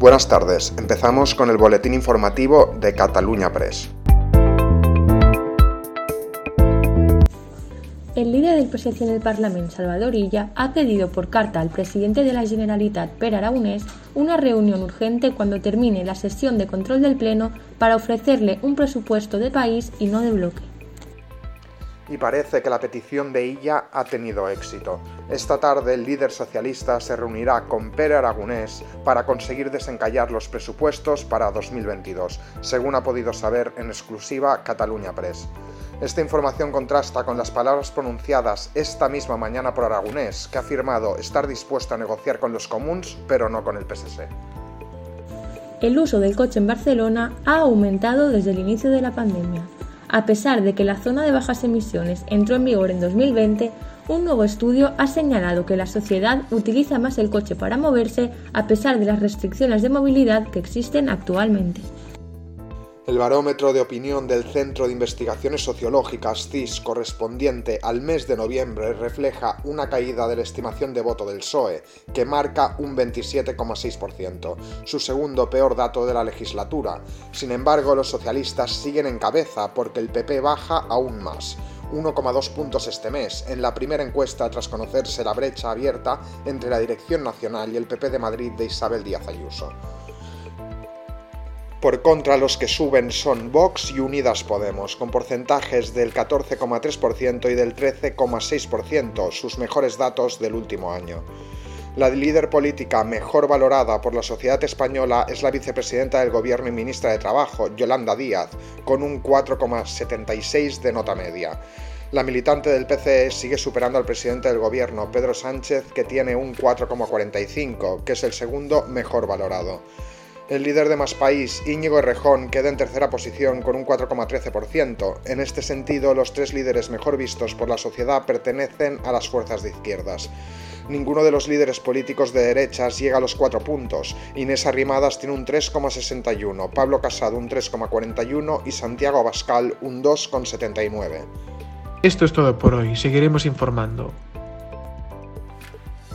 Buenas tardes, empezamos con el boletín informativo de Cataluña Press. El líder del PSC en el Parlamento, Salvador Illa, ha pedido por carta al presidente de la Generalitat, Per Aragonés, una reunión urgente cuando termine la sesión de control del Pleno para ofrecerle un presupuesto de país y no de bloque y parece que la petición de Illa ha tenido éxito. Esta tarde el líder socialista se reunirá con Pere Aragonés para conseguir desencallar los presupuestos para 2022, según ha podido saber en exclusiva Cataluña Press. Esta información contrasta con las palabras pronunciadas esta misma mañana por Aragonés, que ha afirmado estar dispuesto a negociar con los comuns, pero no con el PSC. El uso del coche en Barcelona ha aumentado desde el inicio de la pandemia. A pesar de que la zona de bajas emisiones entró en vigor en 2020, un nuevo estudio ha señalado que la sociedad utiliza más el coche para moverse a pesar de las restricciones de movilidad que existen actualmente. El barómetro de opinión del Centro de Investigaciones Sociológicas CIS correspondiente al mes de noviembre refleja una caída de la estimación de voto del PSOE, que marca un 27,6%, su segundo peor dato de la legislatura. Sin embargo, los socialistas siguen en cabeza porque el PP baja aún más. 1,2 puntos este mes, en la primera encuesta tras conocerse la brecha abierta entre la Dirección Nacional y el PP de Madrid de Isabel Díaz Ayuso. Por contra, los que suben son Vox y Unidas Podemos, con porcentajes del 14,3% y del 13,6%, sus mejores datos del último año. La líder política mejor valorada por la sociedad española es la vicepresidenta del Gobierno y ministra de Trabajo, Yolanda Díaz, con un 4,76 de nota media. La militante del PCE sigue superando al presidente del Gobierno, Pedro Sánchez, que tiene un 4,45, que es el segundo mejor valorado. El líder de Más País, Íñigo Errejón, queda en tercera posición con un 4,13%. En este sentido, los tres líderes mejor vistos por la sociedad pertenecen a las fuerzas de izquierdas. Ninguno de los líderes políticos de derechas llega a los cuatro puntos. Inés Arrimadas tiene un 3,61, Pablo Casado un 3,41 y Santiago Abascal un 2,79. Esto es todo por hoy, seguiremos informando.